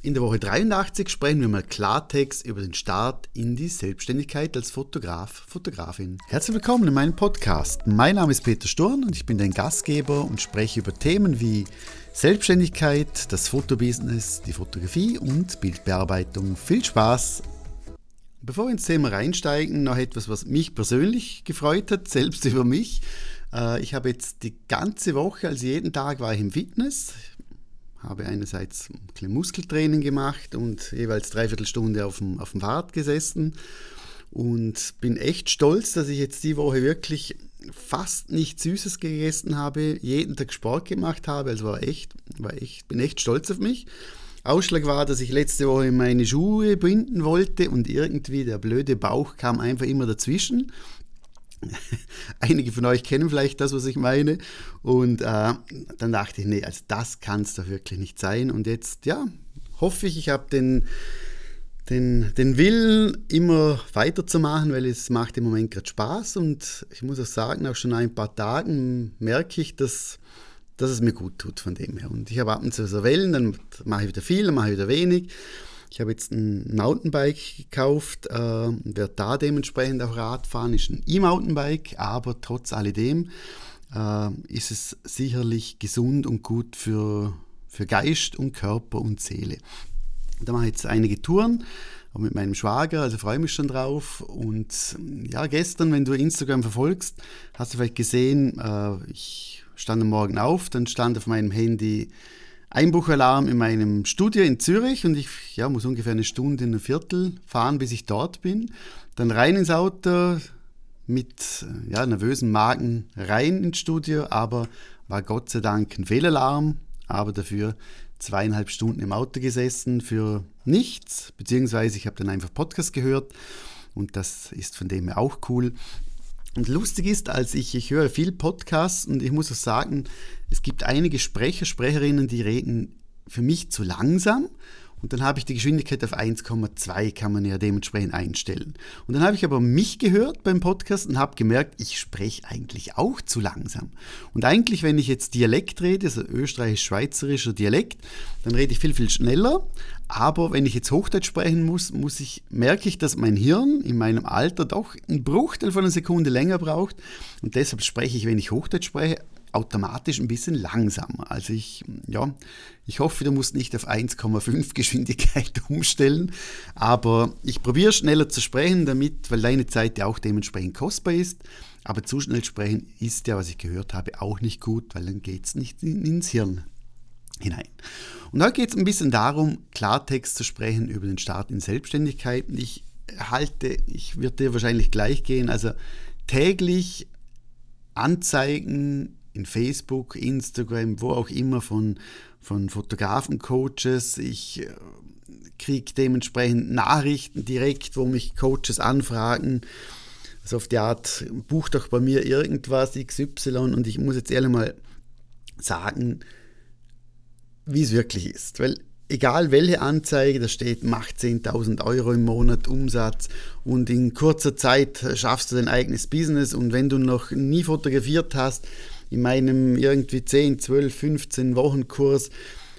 In der Woche 83 sprechen wir mal Klartext über den Start in die Selbstständigkeit als Fotograf, Fotografin. Herzlich willkommen in meinem Podcast. Mein Name ist Peter Sturm und ich bin dein Gastgeber und spreche über Themen wie Selbstständigkeit, das Fotobusiness, die Fotografie und Bildbearbeitung. Viel Spaß! Bevor wir ins Thema reinsteigen, noch etwas, was mich persönlich gefreut hat, selbst über mich. Äh, ich habe jetzt die ganze Woche, also jeden Tag war ich im Fitness habe einerseits ein Muskeltraining gemacht und jeweils dreiviertel Stunde auf dem, auf dem Fahrrad gesessen und bin echt stolz, dass ich jetzt die Woche wirklich fast nichts Süßes gegessen habe, jeden Tag Sport gemacht habe, also war echt, war echt, bin echt stolz auf mich. Ausschlag war, dass ich letzte Woche meine Schuhe binden wollte und irgendwie der blöde Bauch kam einfach immer dazwischen Einige von euch kennen vielleicht das, was ich meine. Und äh, dann dachte ich, nee, also das kann es doch wirklich nicht sein. Und jetzt, ja, hoffe ich, ich habe den, den, den Willen, immer weiterzumachen, weil es macht im Moment gerade Spaß. Und ich muss auch sagen, auch schon ein paar Tagen merke ich, dass, dass es mir gut tut von dem her. Und ich habe ab und zu so Wellen, dann mache ich wieder viel, dann mache ich wieder wenig. Ich habe jetzt ein Mountainbike gekauft, äh, werde da dementsprechend auch Radfahren, ist ein E-Mountainbike, aber trotz alledem äh, ist es sicherlich gesund und gut für, für Geist und Körper und Seele. Da mache ich jetzt einige Touren auch mit meinem Schwager, also freue mich schon drauf. Und ja, gestern, wenn du Instagram verfolgst, hast du vielleicht gesehen, äh, ich stand am Morgen auf, dann stand auf meinem Handy Einbruchalarm in meinem Studio in Zürich und ich ja, muss ungefähr eine Stunde, ein Viertel fahren, bis ich dort bin. Dann rein ins Auto mit ja, nervösen Magen rein ins Studio, aber war Gott sei Dank ein Fehlalarm, aber dafür zweieinhalb Stunden im Auto gesessen für nichts, beziehungsweise ich habe dann einfach Podcast gehört und das ist von dem her auch cool. Und lustig ist, als ich, ich höre viel Podcasts und ich muss auch sagen, es gibt einige Sprecher, Sprecherinnen, die reden für mich zu langsam und dann habe ich die Geschwindigkeit auf 1,2 kann man ja dementsprechend einstellen. Und dann habe ich aber mich gehört beim Podcast und habe gemerkt, ich spreche eigentlich auch zu langsam. Und eigentlich, wenn ich jetzt Dialekt rede, also österreichisch-schweizerischer Dialekt, dann rede ich viel, viel schneller. Aber wenn ich jetzt Hochdeutsch sprechen muss, muss ich, merke ich, dass mein Hirn in meinem Alter doch einen Bruchteil von einer Sekunde länger braucht. Und deshalb spreche ich, wenn ich Hochdeutsch spreche, automatisch ein bisschen langsamer. Also ich, ja, ich hoffe, du musst nicht auf 1,5 Geschwindigkeit umstellen, aber ich probiere schneller zu sprechen, damit, weil deine Zeit ja auch dementsprechend kostbar ist. Aber zu schnell sprechen ist ja, was ich gehört habe, auch nicht gut, weil dann geht es nicht ins Hirn hinein. Und heute geht es ein bisschen darum, Klartext zu sprechen über den Start in Selbstständigkeit. Ich halte, ich würde dir wahrscheinlich gleich gehen, also täglich Anzeigen in Facebook, Instagram, wo auch immer von, von Fotografen-Coaches. Ich äh, kriege dementsprechend Nachrichten direkt, wo mich Coaches anfragen. Also auf die Art, buch doch bei mir irgendwas XY und ich muss jetzt ehrlich mal sagen, wie es wirklich ist. Weil egal welche Anzeige, da steht, macht 10.000 Euro im Monat Umsatz und in kurzer Zeit schaffst du dein eigenes Business und wenn du noch nie fotografiert hast, in meinem irgendwie 10, 12, 15 Wochen Kurs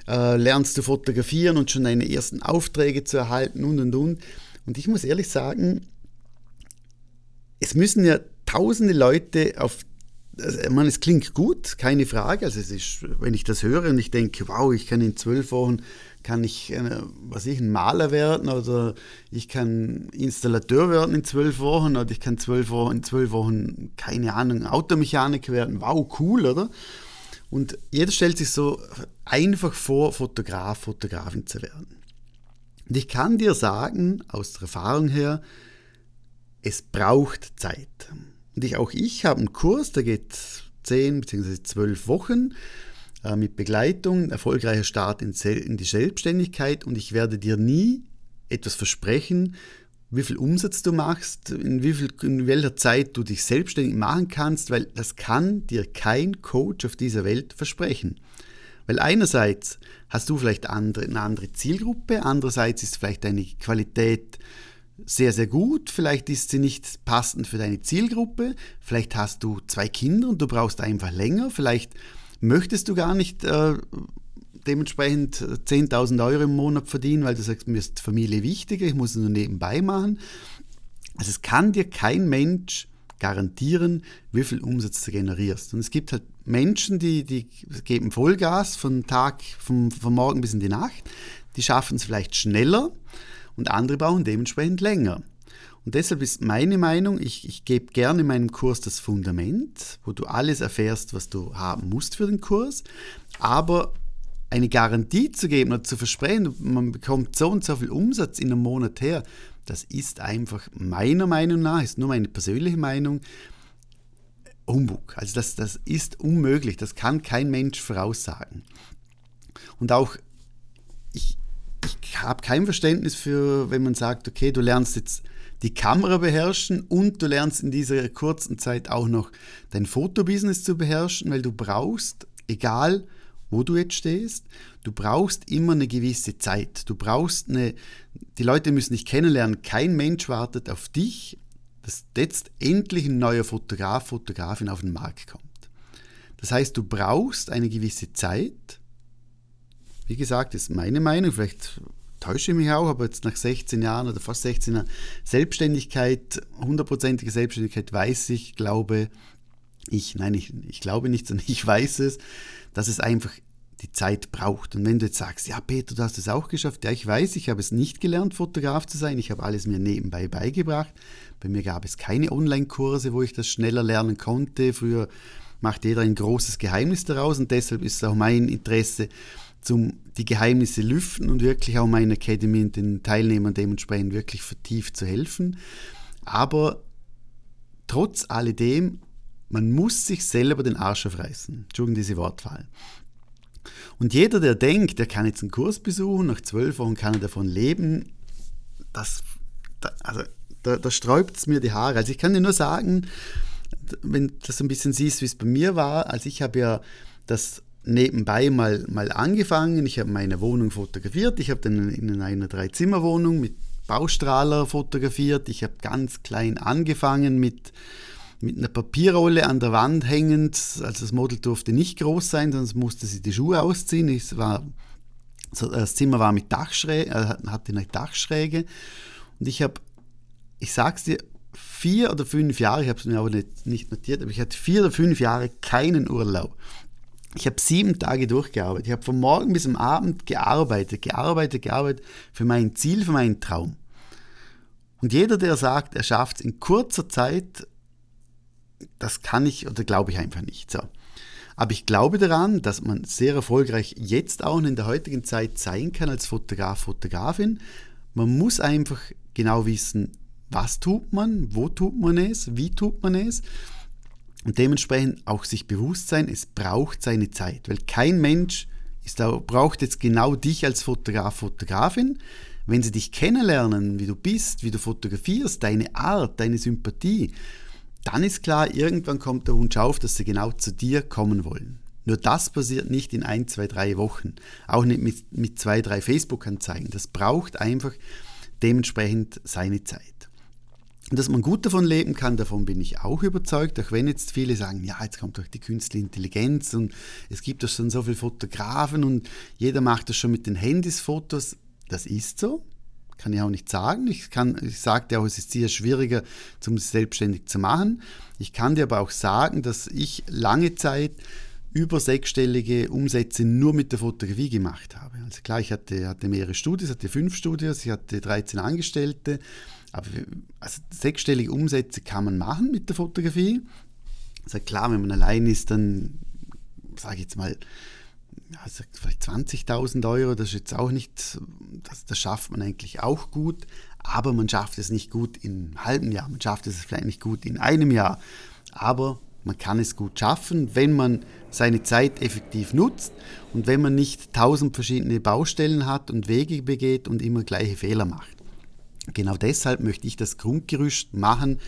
äh, lernst du fotografieren und schon deine ersten Aufträge zu erhalten und und und. Und ich muss ehrlich sagen, es müssen ja tausende Leute auf ich meine, es klingt gut, keine Frage. Also es ist, wenn ich das höre und ich denke, wow, ich kann in zwölf Wochen kann ich, äh, was ich, ein Maler werden oder ich kann Installateur werden in zwölf Wochen oder ich kann zwölf Wochen, in zwölf Wochen, keine Ahnung, Automechaniker werden. Wow, cool, oder? Und jeder stellt sich so einfach vor, Fotograf, Fotografin zu werden. Und ich kann dir sagen, aus der Erfahrung her, es braucht Zeit. Und ich, auch ich habe einen Kurs, der geht zehn bzw. zwölf Wochen. Äh, mit Begleitung, erfolgreicher Start in, in die Selbstständigkeit und ich werde dir nie etwas versprechen, wie viel Umsatz du machst, in, wie viel, in welcher Zeit du dich selbstständig machen kannst, weil das kann dir kein Coach auf dieser Welt versprechen. Weil einerseits hast du vielleicht andere, eine andere Zielgruppe, andererseits ist vielleicht deine Qualität sehr, sehr gut, vielleicht ist sie nicht passend für deine Zielgruppe, vielleicht hast du zwei Kinder und du brauchst einfach länger, vielleicht möchtest du gar nicht äh, dementsprechend 10.000 Euro im Monat verdienen, weil du sagst, mir ist Familie wichtiger, ich muss es nur nebenbei machen. Also es kann dir kein Mensch garantieren, wie viel Umsatz du generierst. Und es gibt halt Menschen, die, die geben Vollgas von Tag, vom, vom Morgen bis in die Nacht. Die schaffen es vielleicht schneller und andere brauchen dementsprechend länger. Und deshalb ist meine Meinung, ich, ich gebe gerne in meinem Kurs das Fundament, wo du alles erfährst, was du haben musst für den Kurs, aber eine Garantie zu geben oder zu versprechen, man bekommt so und so viel Umsatz in einem Monat her, das ist einfach meiner Meinung nach, ist nur meine persönliche Meinung, Humbug. Also das, das ist unmöglich, das kann kein Mensch voraussagen. Und auch ich habe kein Verständnis für, wenn man sagt, okay, du lernst jetzt die Kamera beherrschen und du lernst in dieser kurzen Zeit auch noch dein Fotobusiness zu beherrschen, weil du brauchst, egal wo du jetzt stehst, du brauchst immer eine gewisse Zeit. Du brauchst eine, die Leute müssen dich kennenlernen. Kein Mensch wartet auf dich, dass jetzt endlich ein neuer Fotograf, Fotografin auf den Markt kommt. Das heißt, du brauchst eine gewisse Zeit. Wie gesagt, das ist meine Meinung, vielleicht täusche ich mich auch, aber jetzt nach 16 Jahren oder fast 16 Jahren Selbstständigkeit, hundertprozentige Selbstständigkeit, weiß ich, glaube ich, nein, ich, ich glaube nicht, sondern ich weiß es, dass es einfach die Zeit braucht. Und wenn du jetzt sagst, ja Peter, du hast es auch geschafft, ja ich weiß, ich habe es nicht gelernt, Fotograf zu sein, ich habe alles mir nebenbei beigebracht. Bei mir gab es keine Online-Kurse, wo ich das schneller lernen konnte. Früher macht jeder ein großes Geheimnis daraus und deshalb ist es auch mein Interesse, zum die Geheimnisse lüften und wirklich auch meine Academy den Teilnehmern dementsprechend wirklich vertieft zu helfen. Aber trotz alledem, man muss sich selber den Arsch aufreißen. Entschuldigung diese Wortwahl. Und jeder, der denkt, der kann jetzt einen Kurs besuchen, nach zwölf Wochen kann er davon leben, das, da, also, da, da sträubt es mir die Haare. Also ich kann dir nur sagen, wenn du das ein bisschen siehst, wie es bei mir war, also ich habe ja das nebenbei mal, mal angefangen. Ich habe meine Wohnung fotografiert. Ich habe dann in einer Dreizimmerwohnung mit Baustrahler fotografiert. Ich habe ganz klein angefangen mit, mit einer Papierrolle an der Wand hängend. Also das Model durfte nicht groß sein, sonst musste sie die Schuhe ausziehen. Es war, das Zimmer war mit Dachschräge, äh, hatte eine Dachschräge. Und ich habe, ich sag's dir, vier oder fünf Jahre, ich habe es mir aber nicht, nicht notiert, aber ich hatte vier oder fünf Jahre keinen Urlaub. Ich habe sieben Tage durchgearbeitet. Ich habe von morgen bis am Abend gearbeitet, gearbeitet, gearbeitet für mein Ziel, für meinen Traum. Und jeder, der sagt, er schafft es in kurzer Zeit, das kann ich oder glaube ich einfach nicht. So. Aber ich glaube daran, dass man sehr erfolgreich jetzt auch in der heutigen Zeit sein kann als Fotograf, Fotografin. Man muss einfach genau wissen, was tut man, wo tut man es, wie tut man es. Und dementsprechend auch sich bewusst sein, es braucht seine Zeit, weil kein Mensch ist braucht jetzt genau dich als Fotograf, Fotografin. Wenn sie dich kennenlernen, wie du bist, wie du fotografierst, deine Art, deine Sympathie, dann ist klar, irgendwann kommt der Wunsch auf, dass sie genau zu dir kommen wollen. Nur das passiert nicht in ein, zwei, drei Wochen. Auch nicht mit, mit zwei, drei Facebook-Anzeigen. Das braucht einfach dementsprechend seine Zeit. Dass man gut davon leben kann, davon bin ich auch überzeugt, auch wenn jetzt viele sagen, ja, jetzt kommt doch die künstliche Intelligenz und es gibt doch schon so viele Fotografen und jeder macht das schon mit den Handys Fotos. Das ist so, kann ich auch nicht sagen. Ich, kann, ich sagte auch, es ist sehr schwieriger, um es selbstständig zu machen. Ich kann dir aber auch sagen, dass ich lange Zeit über sechsstellige Umsätze nur mit der Fotografie gemacht habe. Also klar, ich hatte, hatte mehrere Studios, hatte fünf Studios, ich hatte 13 Angestellte aber also sechsstellige Umsätze kann man machen mit der Fotografie. Also klar, wenn man allein ist, dann sage ich jetzt mal, also vielleicht 20.000 Euro, das ist jetzt auch nicht, das, das schafft man eigentlich auch gut, aber man schafft es nicht gut in einem halben Jahr, man schafft es vielleicht nicht gut in einem Jahr, aber man kann es gut schaffen, wenn man seine Zeit effektiv nutzt und wenn man nicht tausend verschiedene Baustellen hat und Wege begeht und immer gleiche Fehler macht. Genau deshalb möchte ich das Grundgerüst machen,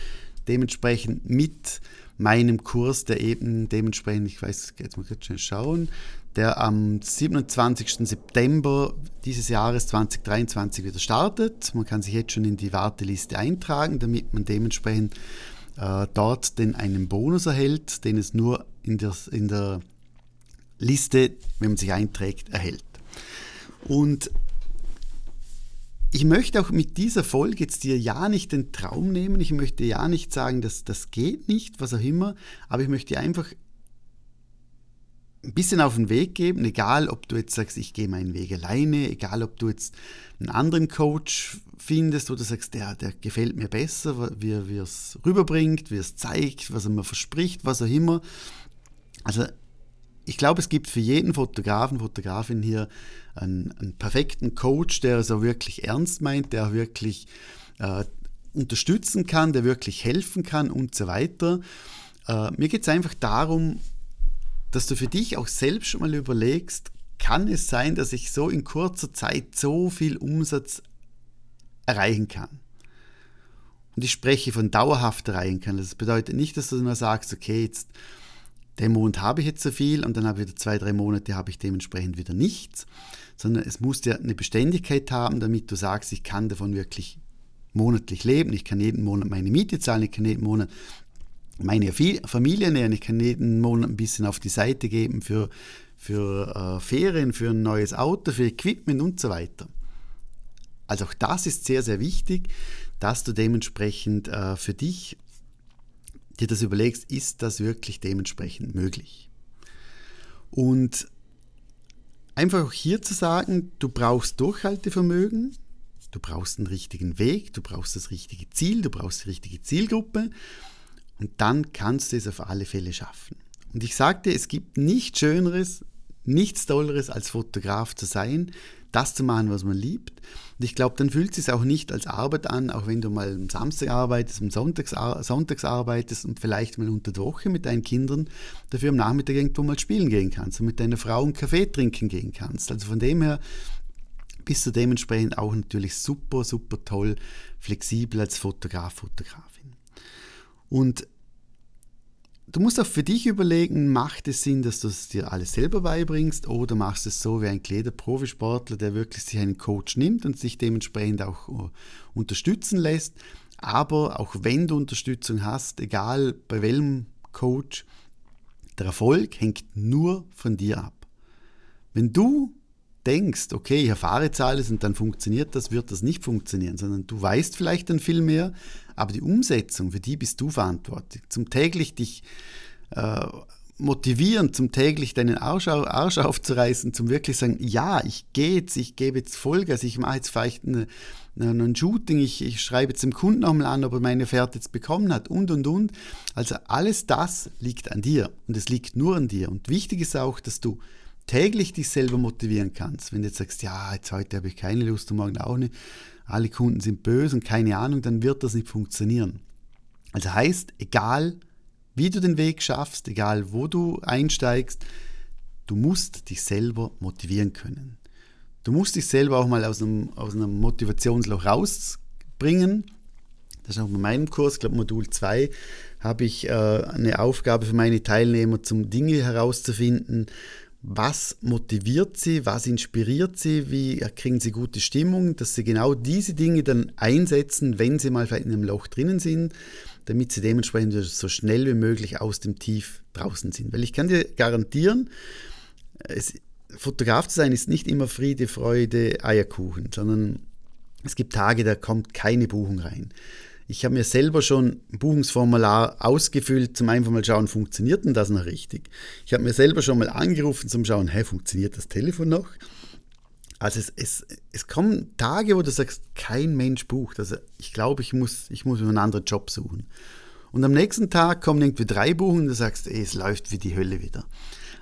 dementsprechend mit meinem Kurs, der eben dementsprechend, ich weiß, jetzt muss ich schnell schauen, der am 27. September dieses Jahres 2023 wieder startet. Man kann sich jetzt schon in die Warteliste eintragen, damit man dementsprechend äh, dort den einen Bonus erhält, den es nur in der, in der Liste, wenn man sich einträgt, erhält. Und ich möchte auch mit dieser Folge jetzt dir ja nicht den Traum nehmen, ich möchte ja nicht sagen, dass das geht nicht, was auch immer, aber ich möchte einfach ein bisschen auf den Weg geben, egal ob du jetzt sagst, ich gehe meinen Weg alleine, egal ob du jetzt einen anderen Coach findest oder sagst, der, der gefällt mir besser, wie er es rüberbringt, wie er es zeigt, was er mir verspricht, was auch immer. Also ich glaube, es gibt für jeden Fotografen, Fotografin hier einen, einen perfekten Coach, der es auch wirklich ernst meint, der auch wirklich äh, unterstützen kann, der wirklich helfen kann und so weiter. Äh, mir geht es einfach darum, dass du für dich auch selbst schon mal überlegst, kann es sein, dass ich so in kurzer Zeit so viel Umsatz erreichen kann? Und ich spreche von dauerhaft erreichen kann. Das bedeutet nicht, dass du nur sagst, okay, jetzt den Monat habe ich jetzt so viel und dann habe ich wieder zwei, drei Monate habe ich dementsprechend wieder nichts, sondern es muss ja eine Beständigkeit haben, damit du sagst, ich kann davon wirklich monatlich leben, ich kann jeden Monat meine Miete zahlen, ich kann jeden Monat meine Familie nähern. Ich kann jeden Monat ein bisschen auf die Seite geben für, für äh, Ferien, für ein neues Auto, für Equipment und so weiter. Also auch das ist sehr, sehr wichtig, dass du dementsprechend äh, für dich dir das überlegst, ist das wirklich dementsprechend möglich? Und einfach auch hier zu sagen, du brauchst Durchhaltevermögen, du brauchst einen richtigen Weg, du brauchst das richtige Ziel, du brauchst die richtige Zielgruppe und dann kannst du es auf alle Fälle schaffen. Und ich sagte, es gibt nichts Schöneres, nichts Tolleres als Fotograf zu sein, das zu machen, was man liebt. Und ich glaube, dann fühlt es sich auch nicht als Arbeit an, auch wenn du mal am Samstag arbeitest, am Sonntags, Sonntags arbeitest und vielleicht mal unter der Woche mit deinen Kindern dafür am Nachmittag irgendwo mal spielen gehen kannst und mit deiner Frau einen Kaffee trinken gehen kannst. Also von dem her bist du dementsprechend auch natürlich super, super toll flexibel als Fotograf, Fotografin. Und Du musst auch für dich überlegen, macht es Sinn, dass du es dir alles selber beibringst oder machst es so wie ein Profisportler, der wirklich sich einen Coach nimmt und sich dementsprechend auch äh, unterstützen lässt. Aber auch wenn du Unterstützung hast, egal bei welchem Coach, der Erfolg hängt nur von dir ab. Wenn du denkst, okay, ich erfahre jetzt alles und dann funktioniert das, wird das nicht funktionieren, sondern du weißt vielleicht dann viel mehr, aber die Umsetzung, für die bist du verantwortlich. Zum täglich dich äh, motivieren, zum täglich deinen Arsch, Arsch aufzureißen, zum wirklich sagen, ja, ich gehe jetzt, ich gebe jetzt Vollgas, ich mache jetzt vielleicht eine, eine, ein Shooting, ich, ich schreibe jetzt dem Kunden nochmal an, ob er meine Fährte jetzt bekommen hat und, und, und. Also alles das liegt an dir und es liegt nur an dir. Und wichtig ist auch, dass du täglich dich selber motivieren kannst. Wenn du jetzt sagst, ja, jetzt heute habe ich keine Lust und morgen auch nicht, alle Kunden sind böse und keine Ahnung, dann wird das nicht funktionieren. Also heißt, egal wie du den Weg schaffst, egal wo du einsteigst, du musst dich selber motivieren können. Du musst dich selber auch mal aus einem, aus einem Motivationsloch rausbringen. Das ist auch bei meinem Kurs, ich glaube Modul 2, habe ich äh, eine Aufgabe für meine Teilnehmer, zum Dinge herauszufinden, was motiviert sie, was inspiriert sie, wie kriegen sie gute Stimmung, dass sie genau diese Dinge dann einsetzen, wenn sie mal vielleicht in einem Loch drinnen sind, damit sie dementsprechend so schnell wie möglich aus dem Tief draußen sind. Weil ich kann dir garantieren, es, Fotograf zu sein ist nicht immer Friede, Freude, Eierkuchen, sondern es gibt Tage, da kommt keine Buchung rein. Ich habe mir selber schon ein Buchungsformular ausgefüllt, zum einfach mal schauen, funktioniert denn das noch richtig? Ich habe mir selber schon mal angerufen, zum schauen, hey, funktioniert das Telefon noch? Also es, es, es kommen Tage, wo du sagst, kein Mensch bucht. Also ich glaube, ich muss, ich muss mir einen anderen Job suchen. Und am nächsten Tag kommen irgendwie drei Buchungen und du sagst, ey, es läuft wie die Hölle wieder.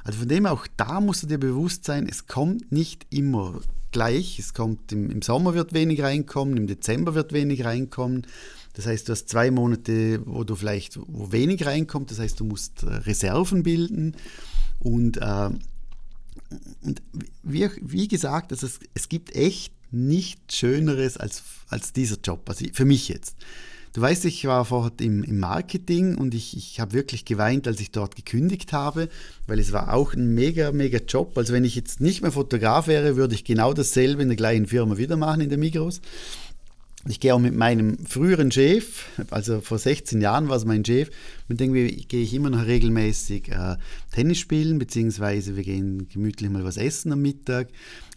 Also von dem auch da musst du dir bewusst sein, es kommt nicht immer gleich. Es kommt im, im Sommer wird wenig reinkommen, im Dezember wird wenig reinkommen. Das heißt, du hast zwei Monate, wo du vielleicht wo wenig reinkommt. Das heißt, du musst äh, Reserven bilden. Und, äh, und wie, wie, gesagt, also es, es gibt echt nichts Schöneres als, als dieser Job. Also für mich jetzt. Du weißt, ich war vorher im, im Marketing und ich, ich habe wirklich geweint, als ich dort gekündigt habe, weil es war auch ein mega, mega Job. Also wenn ich jetzt nicht mehr Fotograf wäre, würde ich genau dasselbe in der gleichen Firma wieder machen, in der Migros. Ich gehe auch mit meinem früheren Chef, also vor 16 Jahren war es mein Chef, mit dem gehe ich immer noch regelmäßig äh, Tennis spielen, beziehungsweise wir gehen gemütlich mal was essen am Mittag.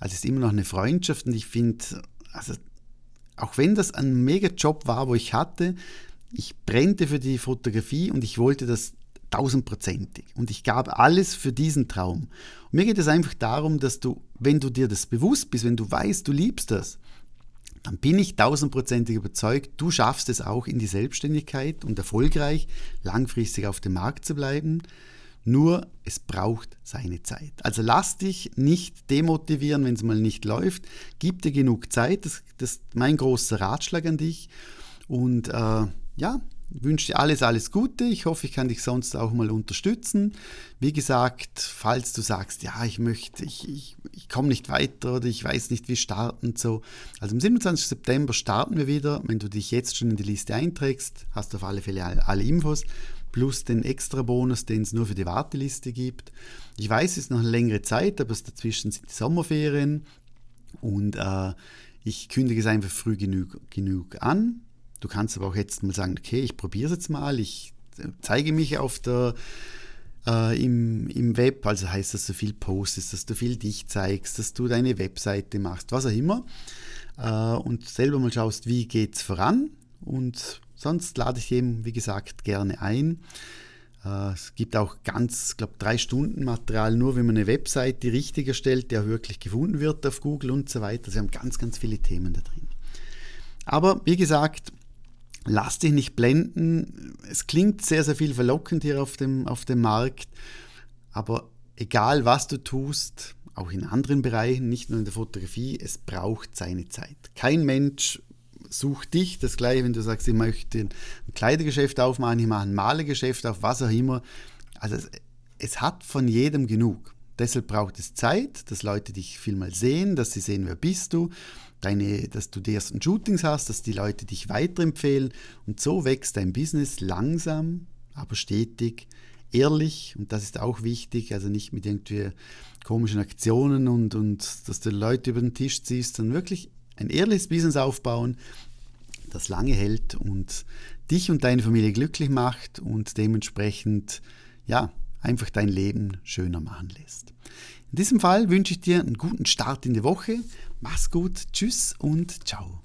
Also es ist immer noch eine Freundschaft und ich finde, also auch wenn das ein mega Job war, wo ich hatte, ich brennte für die Fotografie und ich wollte das tausendprozentig. Und ich gab alles für diesen Traum. Und mir geht es einfach darum, dass du, wenn du dir das bewusst bist, wenn du weißt, du liebst das, dann bin ich tausendprozentig überzeugt, du schaffst es auch in die Selbstständigkeit und erfolgreich langfristig auf dem Markt zu bleiben. Nur es braucht seine Zeit. Also lass dich nicht demotivieren, wenn es mal nicht läuft. Gib dir genug Zeit. Das, das ist mein großer Ratschlag an dich. Und äh, ja, wünsche dir alles, alles Gute. Ich hoffe, ich kann dich sonst auch mal unterstützen. Wie gesagt, falls du sagst, ja, ich möchte, ich, ich, ich komme nicht weiter oder ich weiß nicht, wie starten so. Also am 27. September starten wir wieder. Wenn du dich jetzt schon in die Liste einträgst, hast du auf alle Fälle alle, alle Infos plus den extra Bonus, den es nur für die Warteliste gibt. Ich weiß, es ist noch eine längere Zeit, aber dazwischen sind die Sommerferien und äh, ich kündige es einfach früh genug, genug an. Du kannst aber auch jetzt mal sagen, okay, ich probiere es jetzt mal, ich äh, zeige mich auf der, äh, im, im Web, also heißt das, dass du viel postest, dass du viel dich zeigst, dass du deine Webseite machst, was auch immer. Äh, und selber mal schaust, wie geht es voran. Und sonst lade ich eben, wie gesagt, gerne ein. Äh, es gibt auch ganz, glaube drei Stunden Material, nur wenn man eine Webseite richtig erstellt, die auch wirklich gefunden wird auf Google und so weiter. Sie haben ganz, ganz viele Themen da drin. Aber wie gesagt, lass dich nicht blenden. Es klingt sehr, sehr viel verlockend hier auf dem, auf dem Markt, aber egal was du tust, auch in anderen Bereichen, nicht nur in der Fotografie, es braucht seine Zeit. Kein Mensch sucht dich, das gleiche, wenn du sagst, ich möchte ein Kleidergeschäft aufmachen, ich mache ein Malergeschäft auf, was auch immer. Also es, es hat von jedem genug. Deshalb braucht es Zeit, dass Leute dich viel mal sehen, dass sie sehen, wer bist du deine, dass du die ersten Shootings hast, dass die Leute dich weiterempfehlen. Und so wächst dein Business langsam, aber stetig, ehrlich. Und das ist auch wichtig, also nicht mit irgendwie komischen Aktionen und, und dass du Leute über den Tisch ziehst, sondern wirklich ein ehrliches Business aufbauen, das lange hält und dich und deine Familie glücklich macht und dementsprechend ja, einfach dein Leben schöner machen lässt. In diesem Fall wünsche ich dir einen guten Start in die Woche. Mach's gut, tschüss und ciao.